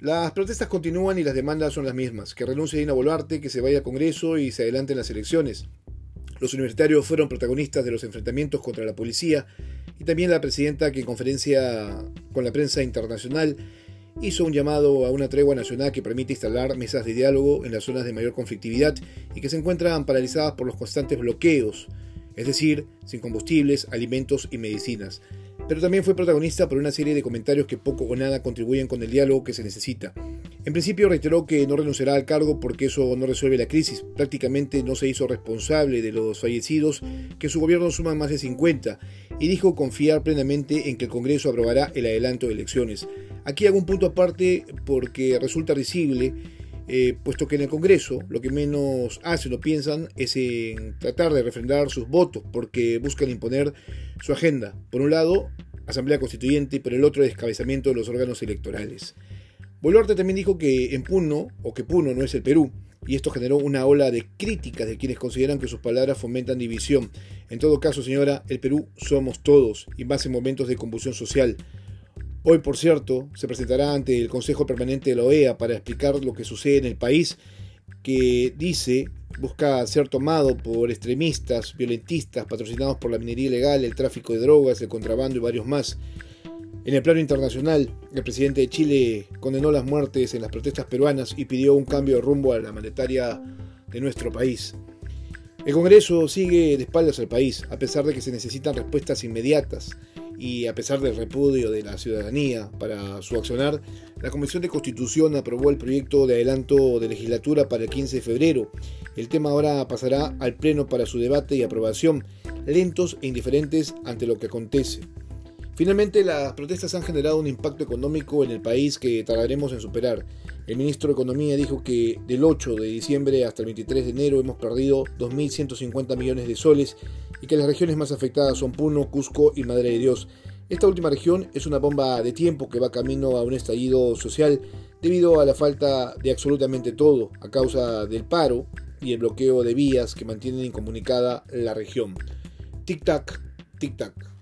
Las protestas continúan y las demandas son las mismas, que renuncie Dina Boluarte, que se vaya al Congreso y se adelanten las elecciones. Los universitarios fueron protagonistas de los enfrentamientos contra la policía y también la presidenta que en conferencia con la prensa internacional hizo un llamado a una tregua nacional que permite instalar mesas de diálogo en las zonas de mayor conflictividad y que se encuentran paralizadas por los constantes bloqueos, es decir, sin combustibles, alimentos y medicinas pero también fue protagonista por una serie de comentarios que poco o nada contribuyen con el diálogo que se necesita. En principio reiteró que no renunciará al cargo porque eso no resuelve la crisis. Prácticamente no se hizo responsable de los fallecidos, que su gobierno suma más de 50, y dijo confiar plenamente en que el Congreso aprobará el adelanto de elecciones. Aquí hago un punto aparte porque resulta risible eh, puesto que en el Congreso lo que menos hacen o piensan es en tratar de refrendar sus votos, porque buscan imponer su agenda. Por un lado, Asamblea Constituyente y por el otro, descabezamiento de los órganos electorales. Boluarte también dijo que en Puno, o que Puno no es el Perú, y esto generó una ola de críticas de quienes consideran que sus palabras fomentan división. En todo caso, señora, el Perú somos todos, y más en momentos de convulsión social. Hoy, por cierto, se presentará ante el Consejo Permanente de la OEA para explicar lo que sucede en el país, que dice busca ser tomado por extremistas, violentistas, patrocinados por la minería ilegal, el tráfico de drogas, el contrabando y varios más. En el plano internacional, el presidente de Chile condenó las muertes en las protestas peruanas y pidió un cambio de rumbo a la monetaria de nuestro país. El Congreso sigue de espaldas al país, a pesar de que se necesitan respuestas inmediatas y a pesar del repudio de la ciudadanía para su accionar, la Comisión de Constitución aprobó el proyecto de adelanto de legislatura para el 15 de febrero. El tema ahora pasará al Pleno para su debate y aprobación, lentos e indiferentes ante lo que acontece. Finalmente, las protestas han generado un impacto económico en el país que tardaremos en superar. El ministro de Economía dijo que del 8 de diciembre hasta el 23 de enero hemos perdido 2.150 millones de soles y que las regiones más afectadas son Puno, Cusco y Madre de Dios. Esta última región es una bomba de tiempo que va camino a un estallido social debido a la falta de absolutamente todo a causa del paro y el bloqueo de vías que mantienen incomunicada la región. Tic-tac, tic-tac.